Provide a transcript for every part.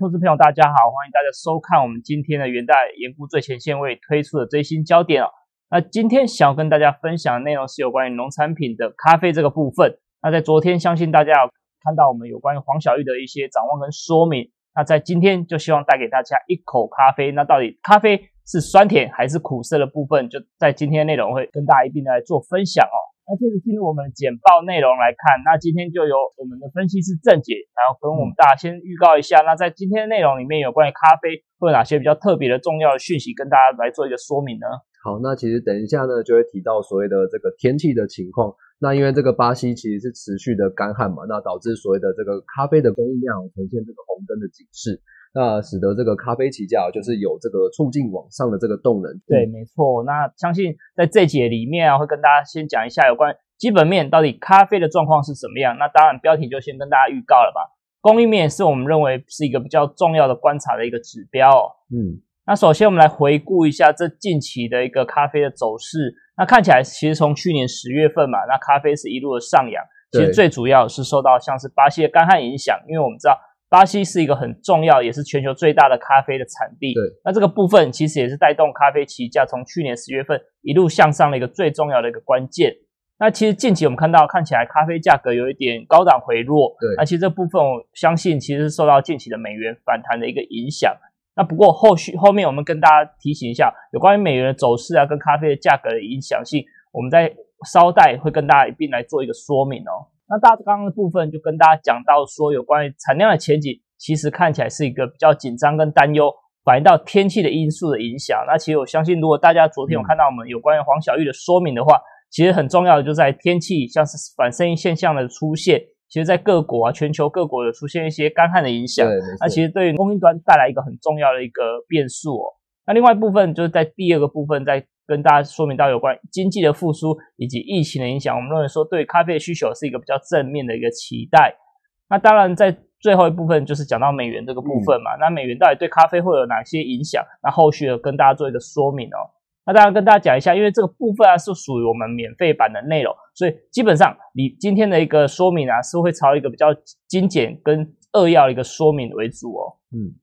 投资朋友，大家好，欢迎大家收看我们今天的元代研估最前线为推出的最新焦点哦。那今天想要跟大家分享的内容是有关于农产品的咖啡这个部分。那在昨天，相信大家有看到我们有关于黄小玉的一些展望跟说明。那在今天，就希望带给大家一口咖啡。那到底咖啡是酸甜还是苦涩的部分，就在今天内容会跟大家一并来做分享哦。那接着进入我们的简报内容来看，那今天就由我们的分析师郑姐，然后跟我们大家先预告一下，那在今天的内容里面有关于咖啡会有哪些比较特别的重要的讯息，跟大家来做一个说明呢？好，那其实等一下呢，就会提到所谓的这个天气的情况。那因为这个巴西其实是持续的干旱嘛，那导致所谓的这个咖啡的供应量呈现这个红灯的警示。那使得这个咖啡起价就是有这个促进往上的这个动能。对，没错。那相信在这节里面啊，会跟大家先讲一下有关基本面到底咖啡的状况是怎么样。那当然标题就先跟大家预告了吧。供应面是我们认为是一个比较重要的观察的一个指标。嗯，那首先我们来回顾一下这近期的一个咖啡的走势。那看起来其实从去年十月份嘛，那咖啡是一路的上扬。其实最主要是受到像是巴西的干旱影响，因为我们知道。巴西是一个很重要，也是全球最大的咖啡的产地。对，那这个部分其实也是带动咖啡期价从去年十月份一路向上的一个最重要的一个关键。那其实近期我们看到，看起来咖啡价格有一点高档回落。对，那其实这部分我相信其实是受到近期的美元反弹的一个影响。那不过后续后面我们跟大家提醒一下，有关于美元的走势啊，跟咖啡的价格的影响性，我们在稍待会跟大家一并来做一个说明哦。那大刚刚的部分就跟大家讲到说，有关于产量的前景，其实看起来是一个比较紧张跟担忧，反映到天气的因素的影响。那其实我相信，如果大家昨天有看到我们有关于黄小玉的说明的话，其实很重要的就在天气像是反声音现象的出现，其实在各国啊，全球各国有出现一些干旱的影响，那其实对于供应端带来一个很重要的一个变数哦。那另外一部分就是在第二个部分在。跟大家说明到有关经济的复苏以及疫情的影响，我们认为说对咖啡的需求是一个比较正面的一个期待。那当然在最后一部分就是讲到美元这个部分嘛，那美元到底对咖啡会有哪些影响？那后续跟大家做一个说明哦。那当然跟大家讲一下，因为这个部分啊是属于我们免费版的内容，所以基本上你今天的一个说明啊是会朝一个比较精简跟扼要的一个说明为主哦。嗯，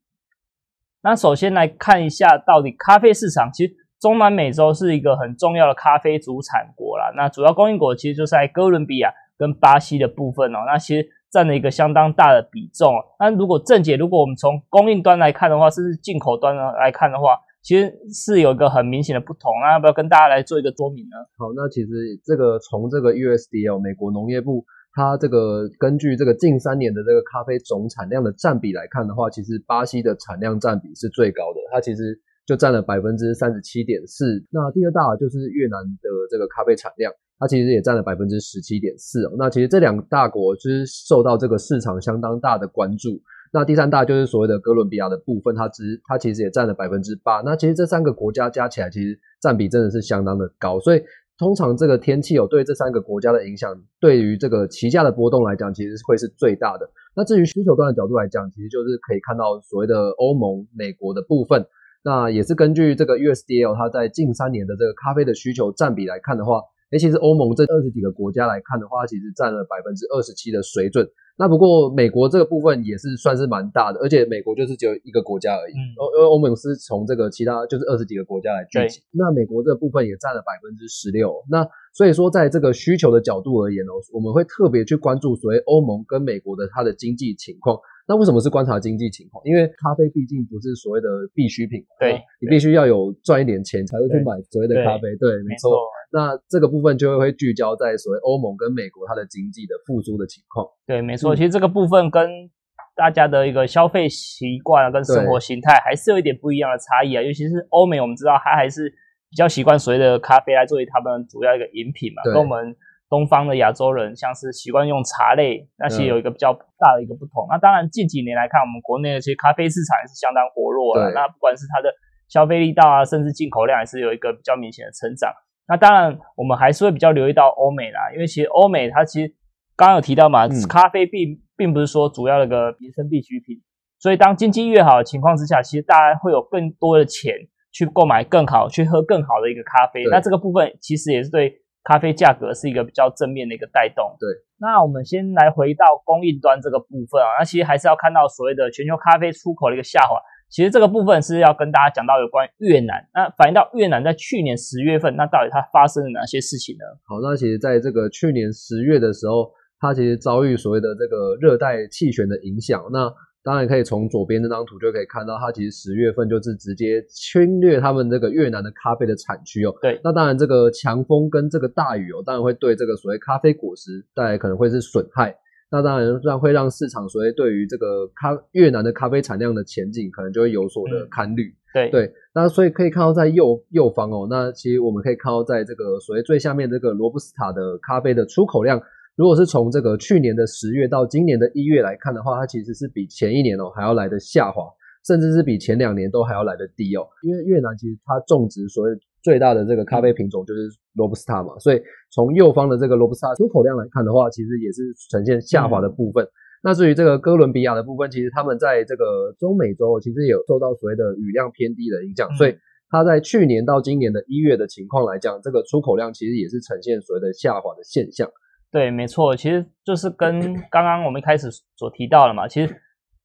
那首先来看一下到底咖啡市场其实。中南美洲是一个很重要的咖啡主产国啦，那主要供应国其实就在哥伦比亚跟巴西的部分哦，那其实占了一个相当大的比重。那如果正解，如果我们从供应端来看的话，甚至进口端来看的话，其实是有一个很明显的不同。那要不要跟大家来做一个说明呢？好，那其实这个从这个 USDL 美国农业部，它这个根据这个近三年的这个咖啡总产量的占比来看的话，其实巴西的产量占比是最高的，它其实。就占了百分之三十七点四，那第二大就是越南的这个咖啡产量，它其实也占了百分之十七点四。那其实这两大国就是受到这个市场相当大的关注。那第三大就是所谓的哥伦比亚的部分，它只它其实也占了百分之八。那其实这三个国家加起来，其实占比真的是相当的高。所以通常这个天气有对这三个国家的影响，对于这个期价的波动来讲，其实会是最大的。那至于需求端的角度来讲，其实就是可以看到所谓的欧盟、美国的部分。那也是根据这个 USDL，它在近三年的这个咖啡的需求占比来看的话，尤，其实欧盟这二十几个国家来看的话，其实占了百分之二十七的水准。那不过美国这个部分也是算是蛮大的，而且美国就是只有一个国家而已。嗯，因为欧盟是从这个其他就是二十几个国家来聚集。那美国这个部分也占了百分之十六。那所以说，在这个需求的角度而言哦，我们会特别去关注所谓欧盟跟美国的它的经济情况。那为什么是观察经济情况？因为咖啡毕竟不是所谓的必需品，对，你必须要有赚一点钱才会去买所谓的咖啡，对，没错。那这个部分就会会聚焦在所谓欧盟跟美国它的经济的复苏的情况。对，没错。其实这个部分跟大家的一个消费习惯啊，跟生活形态还是有一点不一样的差异啊。尤其是欧美，我们知道它还是比较习惯所谓的咖啡来作为他们主要一个饮品嘛，跟我们。东方的亚洲人像是习惯用茶类，那些有一个比较大的一个不同。那当然近几年来看，我们国内的其实咖啡市场也是相当活络了。那不管是它的消费力道啊，甚至进口量，也是有一个比较明显的成长。那当然我们还是会比较留意到欧美啦，因为其实欧美它其实刚刚有提到嘛，咖啡并并不是说主要的一个民生必需品。所以当经济越好的情况之下，其实大家会有更多的钱去购买更好、去喝更好的一个咖啡。那这个部分其实也是对。咖啡价格是一个比较正面的一个带动，对。那我们先来回到供应端这个部分啊，那其实还是要看到所谓的全球咖啡出口的一个下滑。其实这个部分是要跟大家讲到有关越南，那反映到越南在去年十月份，那到底它发生了哪些事情呢？好，那其实在这个去年十月的时候，它其实遭遇所谓的这个热带气旋的影响。那当然可以从左边那张图就可以看到，它其实十月份就是直接侵略他们这个越南的咖啡的产区哦。对，那当然这个强风跟这个大雨哦，当然会对这个所谓咖啡果实带来可能会是损害。那当然让会让市场所谓对于这个咖越南的咖啡产量的前景可能就会有所的看虑。对对，那所以可以看到在右右方哦，那其实我们可以看到在这个所谓最下面这个罗布斯塔的咖啡的出口量，如果是从这个去年的十月到今年的一月来看的话，它其实是比前一年哦还要来的下滑，甚至是比前两年都还要来的低哦。因为越南其实它种植所谓最大的这个咖啡品种就是罗布斯塔嘛，所以从右方的这个罗布斯塔出口量来看的话，其实也是呈现下滑的部分。那至于这个哥伦比亚的部分，其实他们在这个中美洲其实也有受到所谓的雨量偏低的影响，所以它在去年到今年的一月的情况来讲，这个出口量其实也是呈现所谓的下滑的现象。对，没错，其实就是跟刚刚我们一开始所提到的嘛，其实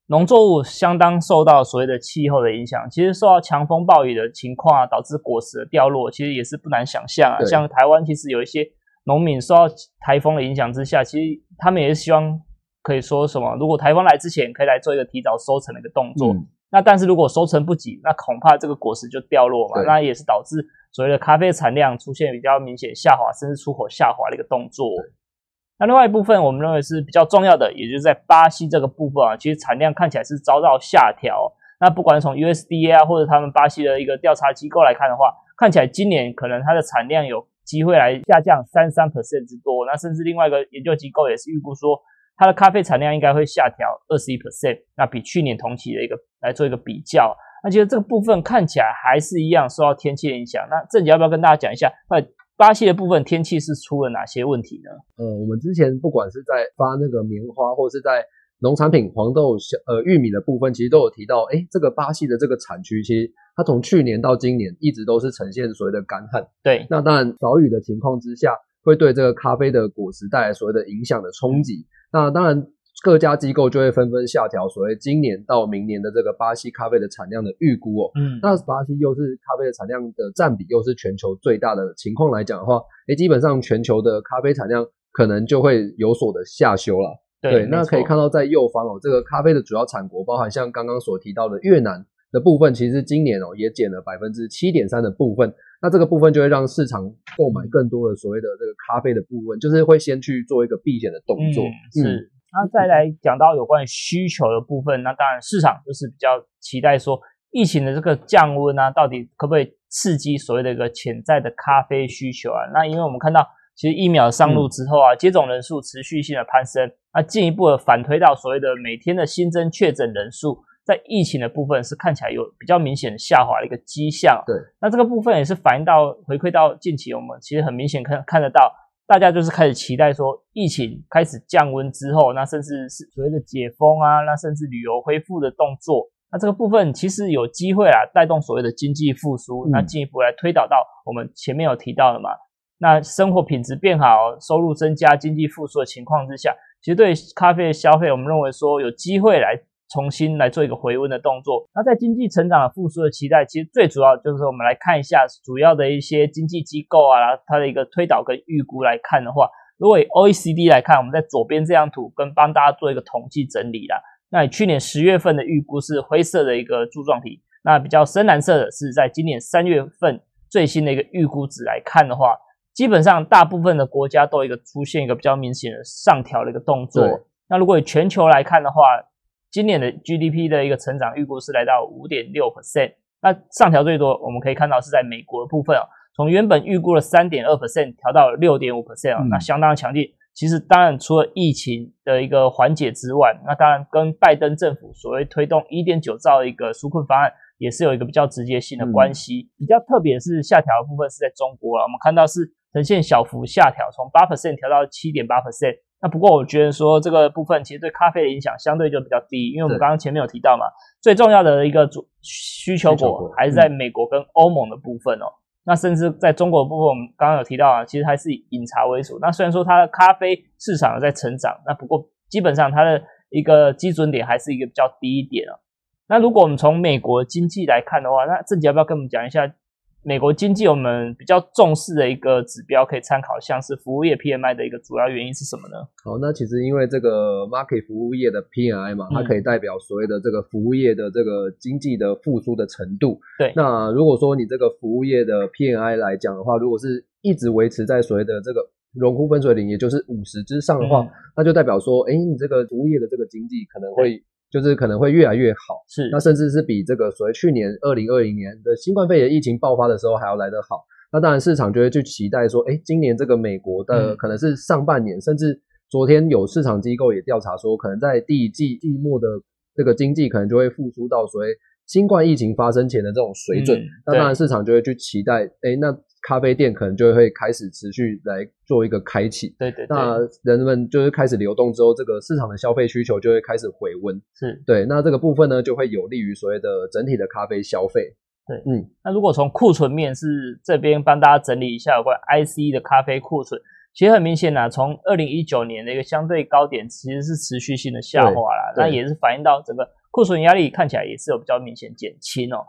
农作物相当受到所谓的气候的影响，其实受到强风暴雨的情况啊，导致果实的掉落，其实也是不难想象啊。像台湾其实有一些农民受到台风的影响之下，其实他们也是希望。可以说什么？如果台风来之前，可以来做一个提早收成的一个动作。那但是如果收成不及，那恐怕这个果实就掉落嘛。那也是导致所谓的咖啡产量出现比较明显下滑，甚至出口下滑的一个动作。那另外一部分，我们认为是比较重要的，也就是在巴西这个部分啊，其实产量看起来是遭到下调。那不管从 USDA 啊，或者他们巴西的一个调查机构来看的话，看起来今年可能它的产量有机会来下降三三 percent 之多。那甚至另外一个研究机构也是预估说。它的咖啡产量应该会下调二十一 percent，那比去年同期的一个来做一个比较，那其实这个部分看起来还是一样受到天气的影响。那郑姐要不要跟大家讲一下，那巴西的部分天气是出了哪些问题呢？呃，我们之前不管是在发那个棉花，或是在农产品黄豆、小呃玉米的部分，其实都有提到，哎，这个巴西的这个产区，其实它从去年到今年一直都是呈现所谓的干旱。对，那当然少雨的情况之下，会对这个咖啡的果实带来所谓的影响的冲击。那当然，各家机构就会纷纷下调所谓今年到明年的这个巴西咖啡的产量的预估哦。嗯，那巴西又是咖啡的产量的占比又是全球最大的情况来讲的话，诶，基本上全球的咖啡产量可能就会有所的下修了。对，那可以看到在右方哦，这个咖啡的主要产国，包含像刚刚所提到的越南的部分，其实今年哦也减了百分之七点三的部分。那这个部分就会让市场购买更多的所谓的这个咖啡的部分，就是会先去做一个避险的动作。是，那再来讲到有关于需求的部分，那当然市场就是比较期待说，疫情的这个降温啊，到底可不可以刺激所谓的一个潜在的咖啡需求啊？那因为我们看到，其实疫苗上路之后啊，接种人数持续性的攀升，那进一步的反推到所谓的每天的新增确诊人数。在疫情的部分是看起来有比较明显的下滑的一个迹象，对，那这个部分也是反映到回馈到近期，我们其实很明显看看得到，大家就是开始期待说疫情开始降温之后，那甚至是所谓的解封啊，那甚至旅游恢复的动作，那这个部分其实有机会啊带动所谓的经济复苏，那进一步来推导到我们前面有提到的嘛，那生活品质变好，收入增加，经济复苏的情况之下，其实对咖啡的消费，我们认为说有机会来。重新来做一个回温的动作。那在经济成长的复苏的期待，其实最主要就是我们来看一下主要的一些经济机构啊，它的一个推导跟预估来看的话，如果以 OECD 来看，我们在左边这张图跟帮大家做一个统计整理啦。那去年十月份的预估是灰色的一个柱状体，那比较深蓝色的是在今年三月份最新的一个预估值来看的话，基本上大部分的国家都有一个出现一个比较明显的上调的一个动作。那如果以全球来看的话，今年的 GDP 的一个成长预估是来到五点六 percent，那上调最多，我们可以看到是在美国的部分啊，从原本预估的三点二 percent 调到六点五 percent 啊，那相当强劲。其实当然除了疫情的一个缓解之外，那当然跟拜登政府所谓推动一点九兆的一个纾困方案也是有一个比较直接性的关系。比较特别是下调的部分是在中国啊，我们看到是呈现小幅下调，从八 percent 调到七点八 percent。那不过我觉得说这个部分其实对咖啡的影响相对就比较低，因为我们刚刚前面有提到嘛，最重要的一个主需求国还是在美国跟欧盟的部分哦。那甚至在中国部分，我们刚刚有提到啊，其实还是以饮茶为主。那虽然说它的咖啡市场在成长，那不过基本上它的一个基准点还是一个比较低一点哦。那如果我们从美国经济来看的话，那郑杰要不要跟我们讲一下？美国经济我们比较重视的一个指标可以参考，像是服务业 PMI 的一个主要原因是什么呢？好，那其实因为这个 market 服务业的 PMI 嘛，它可以代表所谓的这个服务业的这个经济的复苏的程度。对，那如果说你这个服务业的 PMI 来讲的话，如果是一直维持在所谓的这个荣枯分水岭，也就是五十之上的话，那就代表说，哎，你这个服务业的这个经济可能会。就是可能会越来越好，是那甚至是比这个所谓去年二零二零年的新冠肺炎疫情爆发的时候还要来得好。那当然市场就会去期待说，哎，今年这个美国的可能是上半年，甚至昨天有市场机构也调查说，可能在第一季季末的这个经济可能就会复苏到所谓新冠疫情发生前的这种水准。那当然市场就会去期待，哎，那。咖啡店可能就会开始持续来做一个开启，对对，那人们就是开始流动之后，这个市场的消费需求就会开始回温，是。对，那这个部分呢就会有利于所谓的整体的咖啡消费。对，嗯，那如果从库存面是这边帮大家整理一下有关 IC 的咖啡库存，其实很明显呐，从二零一九年的一个相对高点其实是持续性的下滑啦，那也是反映到整个库存压力看起来也是有比较明显减轻哦。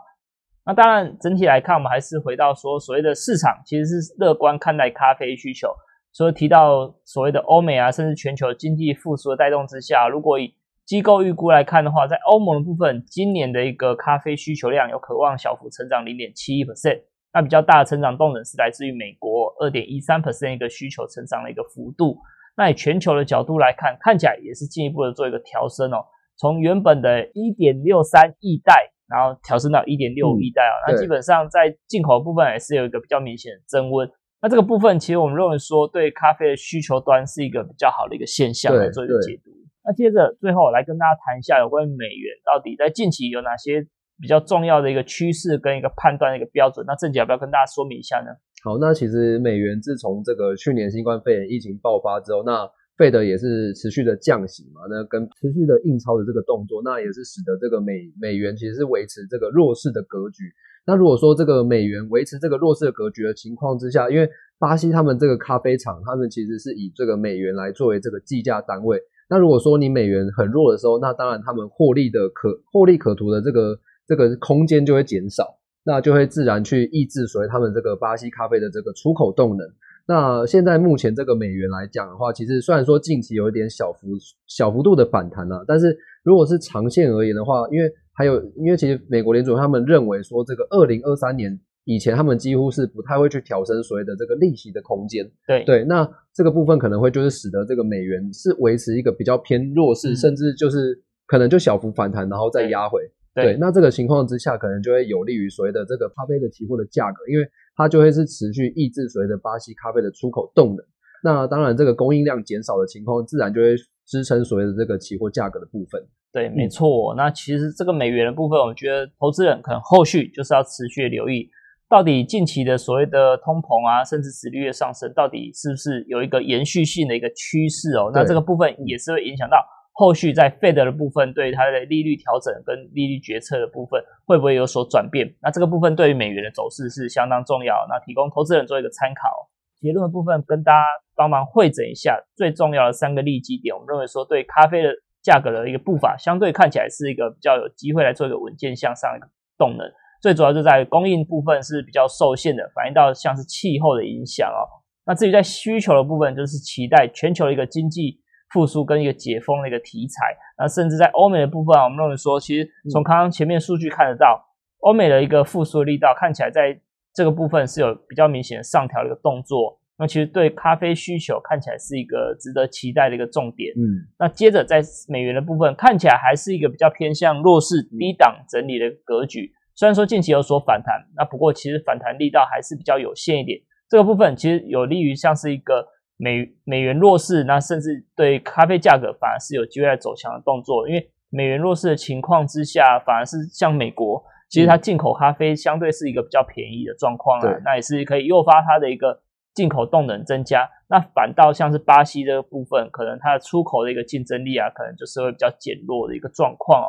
那当然，整体来看，我们还是回到说，所谓的市场其实是乐观看待咖啡需求。所以提到所谓的欧美啊，甚至全球经济复苏的带动之下，如果以机构预估来看的话，在欧盟的部分，今年的一个咖啡需求量有渴望小幅成长零点七一 percent。那比较大的成长动能是来自于美国二点一三 percent 一个需求成长的一个幅度。那以全球的角度来看，看起来也是进一步的做一个调升哦，从原本的一点六三亿袋。然后调升到一点六五亿袋啊，那基本上在进口部分也是有一个比较明显的增温。那这个部分其实我们认为说，对咖啡的需求端是一个比较好的一个现象来做一个解读。那接着最后来跟大家谈一下有关于美元到底在近期有哪些比较重要的一个趋势跟一个判断的一个标准。那郑姐要不要跟大家说明一下呢？好，那其实美元自从这个去年新冠肺炎疫情爆发之后，那费德也是持续的降息嘛，那跟持续的印钞的这个动作，那也是使得这个美美元其实是维持这个弱势的格局。那如果说这个美元维持这个弱势的格局的情况之下，因为巴西他们这个咖啡厂，他们其实是以这个美元来作为这个计价单位。那如果说你美元很弱的时候，那当然他们获利的可获利可图的这个这个空间就会减少，那就会自然去抑制所谓他们这个巴西咖啡的这个出口动能。那现在目前这个美元来讲的话，其实虽然说近期有一点小幅小幅度的反弹啊，但是如果是长线而言的话，因为还有因为其实美国联储他们认为说这个二零二三年以前他们几乎是不太会去调升所谓的这个利息的空间，对。对，那这个部分可能会就是使得这个美元是维持一个比较偏弱势，甚至就是可能就小幅反弹然后再压回，对，那这个情况之下可能就会有利于所谓的这个咖啡的期货的价格，因为。它就会是持续抑制所谓的巴西咖啡的出口动能。那当然，这个供应量减少的情况，自然就会支撑所谓的这个期货价格的部分。对，没错。那其实这个美元的部分，我觉得投资人可能后续就是要持续留意，到底近期的所谓的通膨啊，甚至殖利率上升，到底是不是有一个延续性的一个趋势哦？那这个部分也是会影响到。后续在 Fed 的部分，对它的利率调整跟利率决策的部分，会不会有所转变？那这个部分对于美元的走势是相当重要。那提供投资人做一个参考。结论的部分跟大家帮忙会诊一下最重要的三个利基点。我们认为说，对咖啡的价格的一个步伐，相对看起来是一个比较有机会来做一个稳健向上的动能。最主要就在供应部分是比较受限的，反映到像是气候的影响哦。那至于在需求的部分，就是期待全球的一个经济。复苏跟一个解封的一个题材，那甚至在欧美的部分啊，我们认为说，其实从刚刚前面数据看得到，欧美的一个复苏的力道看起来在这个部分是有比较明显的上调的一个动作。那其实对咖啡需求看起来是一个值得期待的一个重点。嗯，那接着在美元的部分看起来还是一个比较偏向弱势低档整理的格局。虽然说近期有所反弹，那不过其实反弹力道还是比较有限一点。这个部分其实有利于像是一个。美美元弱势，那甚至对咖啡价格反而是有机会来走强的动作，因为美元弱势的情况之下，反而是像美国，其实它进口咖啡相对是一个比较便宜的状况啊，那也是可以诱发它的一个进口动能增加。那反倒像是巴西这个部分，可能它的出口的一个竞争力啊，可能就是会比较减弱的一个状况哦。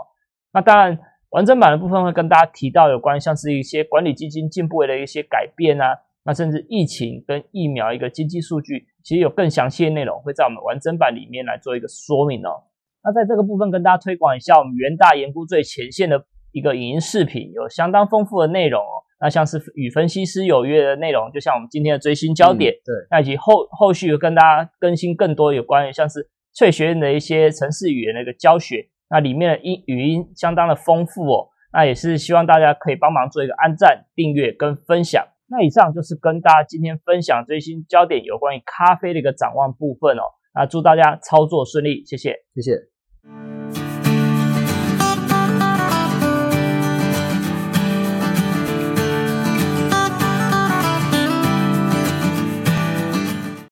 那当然。完整版的部分会跟大家提到有关像是一些管理基金进步的一些改变啊，那甚至疫情跟疫苗一个经济数据，其实有更详细的内容会在我们完整版里面来做一个说明哦。那在这个部分跟大家推广一下我们元大研估最前线的一个影音视频，有相当丰富的内容哦。那像是与分析师有约的内容，就像我们今天的追新焦点，对，那以及后后续跟大家更新更多有关于像是翠学院的一些城市语言的一个教学。那里面的音语音相当的丰富哦，那也是希望大家可以帮忙做一个按赞、订阅跟分享。那以上就是跟大家今天分享最新焦点有关于咖啡的一个展望部分哦。那祝大家操作顺利，谢谢，谢谢。